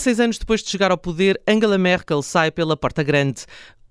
16 anos depois de chegar ao poder, Angela Merkel sai pela porta grande.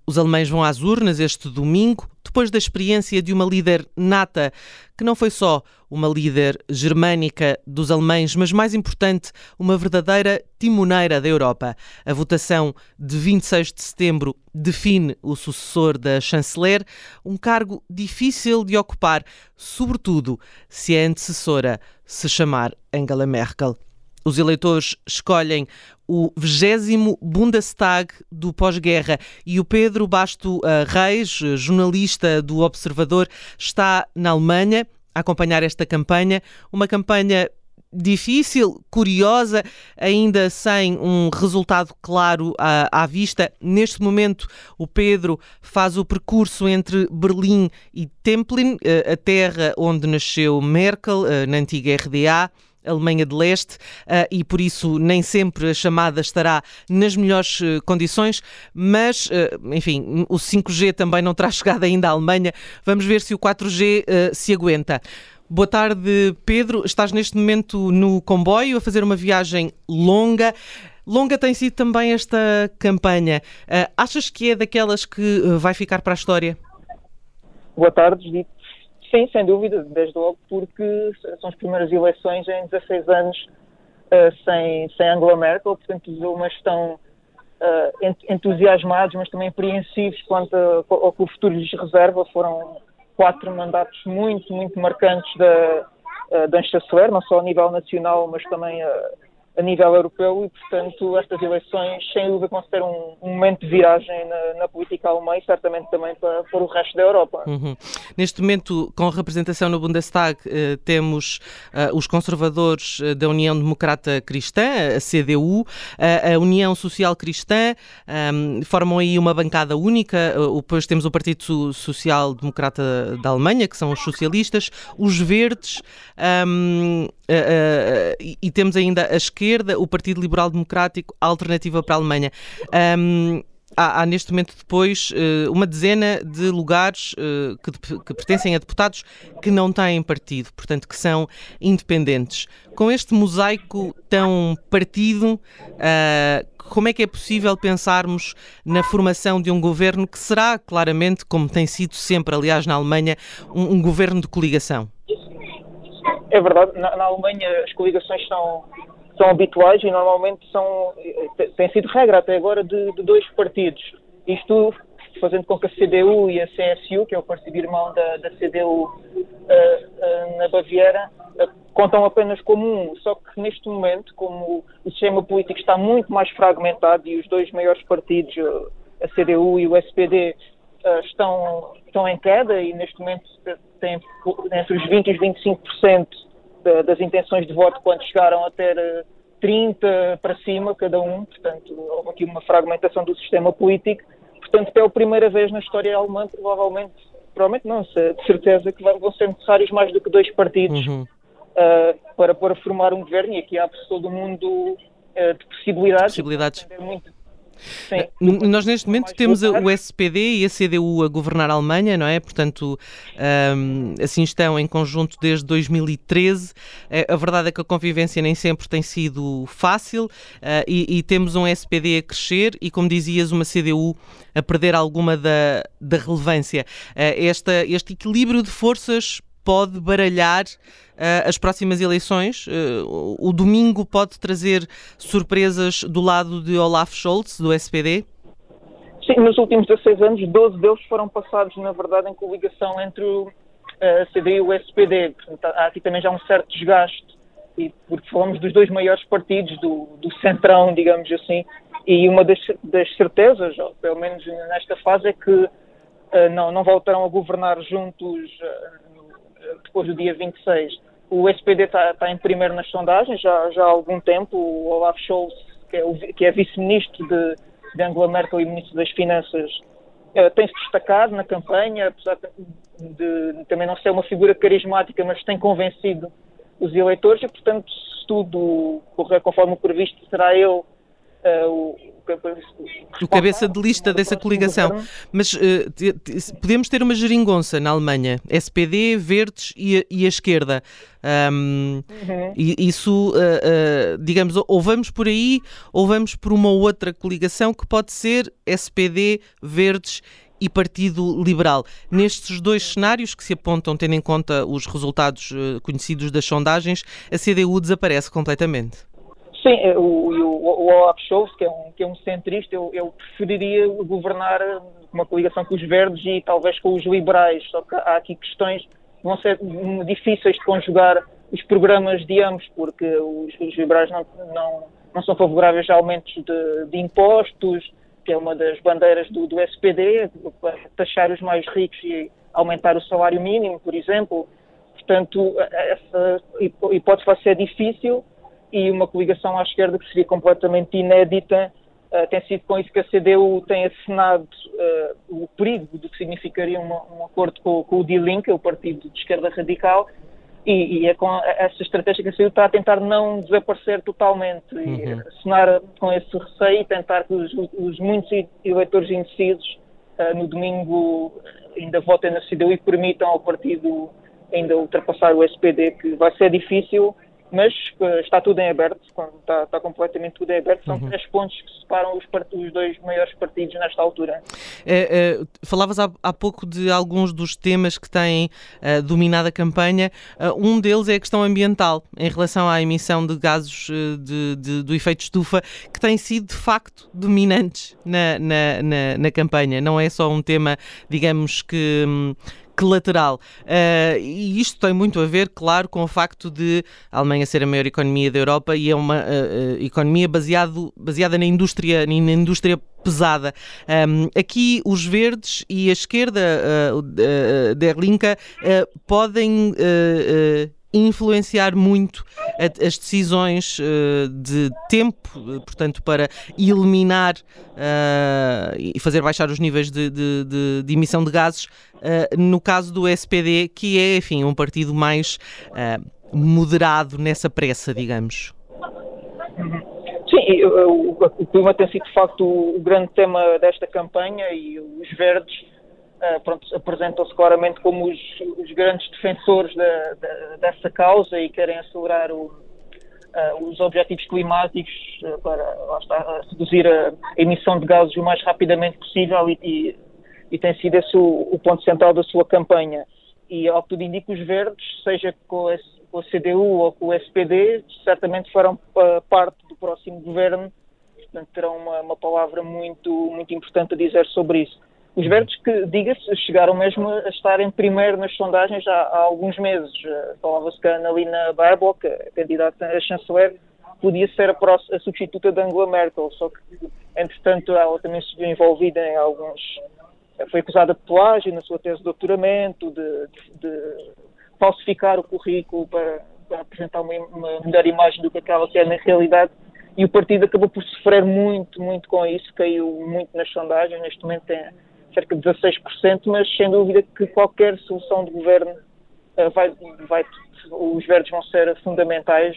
Os alemães vão às urnas este domingo, depois da experiência de uma líder nata, que não foi só uma líder germânica dos alemães, mas mais importante, uma verdadeira timoneira da Europa. A votação de 26 de setembro define o sucessor da chanceler, um cargo difícil de ocupar, sobretudo se a antecessora se chamar Angela Merkel. Os eleitores escolhem o 20 Bundestag do pós-guerra e o Pedro Basto uh, Reis, jornalista do Observador, está na Alemanha a acompanhar esta campanha, uma campanha difícil, curiosa, ainda sem um resultado claro à, à, vista. Neste momento, o Pedro faz o percurso entre Berlim e Templin, a terra onde nasceu Merkel, na antiga RDA. Alemanha de Leste uh, e por isso nem sempre a chamada estará nas melhores uh, condições, mas uh, enfim, o 5G também não terá chegado ainda à Alemanha. Vamos ver se o 4G se aguenta. Boa tarde, Pedro. Estás neste momento no comboio a fazer uma viagem longa. Longa tem sido também esta campanha. achas que é daquelas que vai ficar para a história? Boa tarde, Dito. Sim, sem dúvida, desde logo, porque são as primeiras eleições em 16 anos uh, sem, sem Angela Merkel, portanto, os alemães estão uh, entusiasmados, mas também apreensivos quanto ao que o futuro lhes reserva. Foram quatro mandatos muito, muito marcantes da, uh, da chanceler, não só a nível nacional, mas também a nível europeu e, portanto, estas eleições, sem dúvida, ser um, momento de viragem na, na, política alemã e certamente também para, para o resto da Europa. Uhum. Neste momento, com representação no Bundestag, eh, temos eh, os conservadores eh, da União Democrata Cristã, a CDU, a União Social Cristã, ehm, formam aí uma bancada única, depois temos o Partido Social Democrata da Alemanha, que são os socialistas, os verdes, uh, uh, e temos ainda a esquerda, o Partido Liberal Democrático, a Alternativa para a Alemanha. Um, há, há, neste momento depois uh, uma dezena de lugares uh, que, que, pertencem a deputados que não têm partido, portanto que são independentes. Com este mosaico tão partido, uh, como é que é possível pensarmos na formação de um governo que será claramente, como tem sido sempre, aliás, na Alemanha, um, um governo de coligação? É verdade, na, na Alemanha as coligações são, são habituais e normalmente são, têm sido regra até agora de, de, dois partidos. Isto fazendo com que a CDU e a CSU, que é o partido irmão da, da CDU uh, uh, na Baviera, uh, contam apenas como um. Só que neste momento, como o sistema político está muito mais fragmentado e os dois maiores partidos, a CDU e o SPD, estão, estão em queda e neste momento têm entre os 20% e os 25% das intenções de voto quando chegaram a ter 30 eh, para cima cada um, portanto houve aqui uma fragmentação do sistema político, portanto pela primeira vez na história alemã provavelmente, provavelmente não, de certeza que vão ser necessários mais do que dois partidos uhum. uh, para, para formar um governo e aqui há todo o mundo uh, de possibilidades. possibilidades. Muito, Sim. Eh, nós neste momento temos o SPD e a CDU a governar a Alemanha, não é? Portanto, um, assim estão em conjunto desde 2013. Eh, a verdade é que a convivência nem sempre tem sido fácil uh, e, e, temos um SPD a crescer e, como dizias, uma CDU a perder alguma da, da relevância. Uh, esta, este equilíbrio de forças pode baralhar uh, as próximas eleições. Uh, o domingo pode trazer surpresas do lado de Olaf Scholz, do SPD? Sim, nos últimos 16 anos, 12 deles foram passados, na verdade, em coligação entre o eh, CD e o SPD. Portanto, há aqui também já um certo desgaste, e, porque falamos dos dois maiores partidos, do, do centrão, digamos assim, e uma das, das certezas, ou pelo menos nesta fase, é que uh, não, não voltarão a governar juntos uh, depois do dia 26. O SPD está, está em primeiro nas sondagens já, já há algum tempo. O Olaf Scholz, que é, é vice-ministro de, de Angela Merkel e ministro das Finanças, uh, tem-se destacado na campanha, apesar de, também não ser uma figura carismática, mas tem convencido os eleitores e, portanto, se tudo correr conforme o previsto, será ele o, o cabeça de lista dessa coligação. Mas uh, podemos ter uma geringonça na Alemanha, SPD, Verdes e a, e a esquerda. Um, uhum. e isso, uh, uh, digamos, ou vamos por aí ou vamos por uma outra coligação que pode ser SPD, Verdes e Partido Liberal. Nestes dois cenários que se apontam, tendo em conta os resultados conhecidos das sondagens, a CDU desaparece completamente. Sim, é, o, o, o Olaf Scholz, que é um, que é um centrista, eu, eu preferiria governar uma coligação com os verdes e talvez com os liberais, só que há aqui questões que vão ser difíceis de conjugar os programas de ambos, porque os, os liberais não, não, não são favoráveis a aumentos de, de, impostos, que é uma das bandeiras do, do SPD, taxar os mais ricos e aumentar o salário mínimo, por exemplo. Portanto, essa hipótese vai ser difícil e uma coligação à esquerda que seria completamente inédita. Uh, tem sido com isso que a CDU tem assinado uh, o perigo do que significaria uma, um acordo com, com o Die Linke, o partido de esquerda radical, e, e, é com essa estratégia que a CDU está a tentar não desaparecer totalmente uhum. e assinar com esse receio e tentar que os, os muitos eleitores indecisos uh, no domingo ainda votem na CDU e permitam ao partido ainda ultrapassar o SPD, que vai ser difícil, mas está tudo em aberto, está, está, completamente tudo em aberto, são uhum. três pontos que separam os, os, dois maiores partidos nesta altura. É, é, falavas há, há, pouco de alguns dos temas que têm uh, dominado a campanha, uh, um deles é a questão ambiental, em relação à emissão de gases de, de, do efeito estufa, que têm sido de facto dominantes na, na, na, na campanha, não é só um tema, digamos que... Hum, lateral. Uh, e isto tem muito a ver, claro, com o facto de a Alemanha ser a maior economia da Europa e é uma uh, economia baseado, baseada na indústria, na indústria pesada. Um, aqui os verdes e a esquerda uh, uh, uh, podem influenciar muito as decisões uh, de tempo, eh, portanto, para eliminar uh, e fazer baixar os níveis de, de, de, de emissão de gases, no caso do SPD, que é, enfim, um partido mais moderado nessa pressa, digamos. Sim, o clima tem sido de facto o grande tema desta campanha e os verdes uh, apresentam-se claramente como os, os grandes defensores de, de, dessa causa e querem acelerar o, uh, os objetivos climáticos uh, para está, reduzir a emissão de gases o mais rapidamente possível e, e, e tem sido esse o, o, ponto central da sua campanha. E, ao que tudo indica, os verdes, seja com, esse, com a CDU ou com o SPD, certamente farão parte do próximo governo, portanto terão uma, uma palavra muito, muito importante a dizer sobre isso. Os verdes que, diga-se, chegaram mesmo a estar em primeiro nas sondagens há, há alguns meses. Eh, falava-se que a Annalena Baerbock, a candidata a chanceler, podia ser a, próxima, a substituta de Angela Merkel, só que, entretanto, ela também se viu envolvida em alguns... Eh, foi acusada de plágio na sua tese de doutoramento, de, de, de falsificar o currículo para, para apresentar uma, uma melhor imagem do que aquela que é na realidade e o partido acabou por sofrer muito, muito com isso, caiu muito nas sondagens, neste momento tem cerca de 16%, mas sem dúvida que qualquer solução de governo uh, vai, vai, os verdes vão ser fundamentais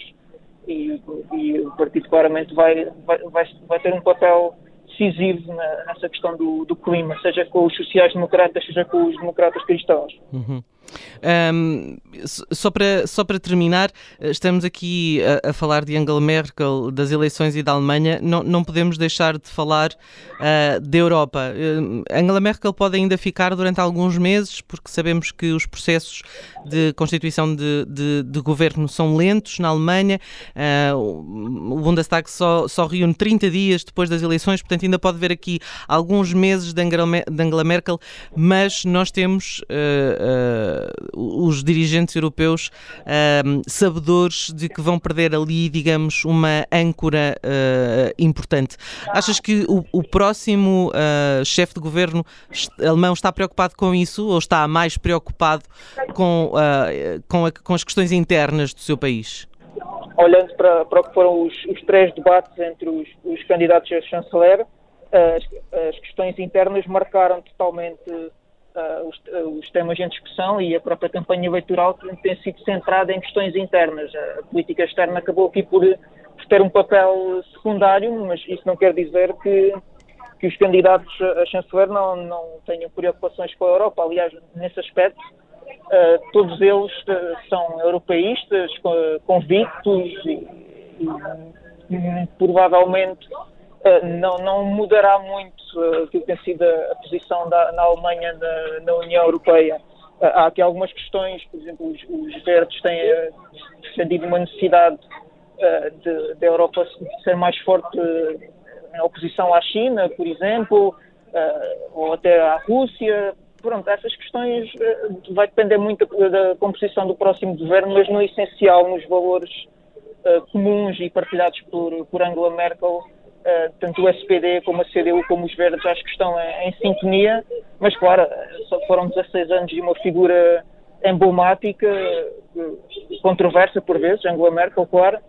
e, e o partido claramente vai, vai, vai, vai ter um papel decisivo nessa questão do, do, clima, seja com os sociais-democratas, seja com os democratas cristãos. Uhum. Um, só, para, só para terminar, estamos aqui a, a, falar de Angela Merkel, das eleições e da Alemanha, não, não podemos deixar de falar uh, da Europa. Uh, Angela Merkel pode ainda ficar durante alguns meses, porque sabemos que os processos de constituição de, de, de governo são lentos na Alemanha. Uh, o Bundestag só, só reúne 30 dias depois das eleições, portanto, ainda pode haver aqui alguns meses de Angela, de Angela Merkel, mas nós temos os dirigentes europeus uh, sabedores de que vão perder ali, digamos, uma âncora uh, importante. Achas que o, o próximo uh, chefe de governo alemão está preocupado com isso ou está mais preocupado com, com, a, com as questões internas do seu país? Olhando para, para o que foram os, os três debates entre os, os candidatos a chanceler, as, as, questões internas marcaram totalmente uh, os, uh, os, temas em discussão e a própria campanha eleitoral tem sido centrada em questões internas. A política externa acabou aqui por por ter um papel secundário, mas isso não quer dizer que, que os candidatos a chanceler não, não tenham preocupações com a Europa. Aliás, nesse aspecto, uh, todos eles são europeístas, convictos e, e, provavelmente não, não mudará muito uh, que tem sido a, posição da, na Alemanha na, na União Europeia. há aqui algumas questões, por exemplo, os, os verdes têm defendido uma necessidade da Europa ser mais forte em oposição à China, por exemplo, ou até à Rússia. Pronto, essas questões vai depender muito da composição do próximo governo, mas no essencial, nos valores comuns e partilhados por, por Angela Merkel, Uh, tanto o SPD como a CDU como os Verdes acho que estão em, sintonia, mas claro, só foram 16 anos de uma figura emblemática, controversa por vezes, Angela Merkel, claro,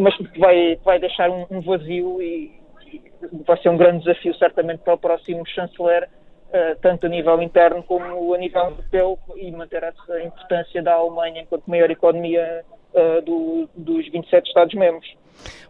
mas vai, vai deixar um, um vazio e, e, vai ser um grande desafio certamente para o próximo chanceler, uh, tanto a nível interno como a nível europeu, e manter essa importância da Alemanha enquanto maior economia do, dos 27 Estados-membros.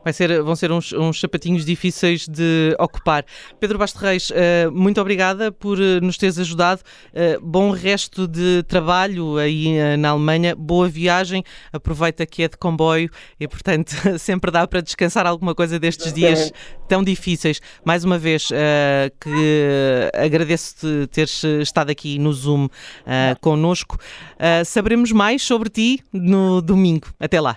Vai ser, vão ser uns, uns, sapatinhos difíceis de ocupar. Pedro Basto Reis, uh, muito obrigada por uh, nos teres ajudado. Uh, bom resto de trabalho aí na Alemanha. Boa viagem. Aproveita que é de comboio e, portanto, sempre dá para descansar alguma coisa destes dias tão difíceis. Mais uma vez, que agradeço-te teres estado aqui no Zoom uh, connosco. saberemos mais sobre ti no domingo. Até lá.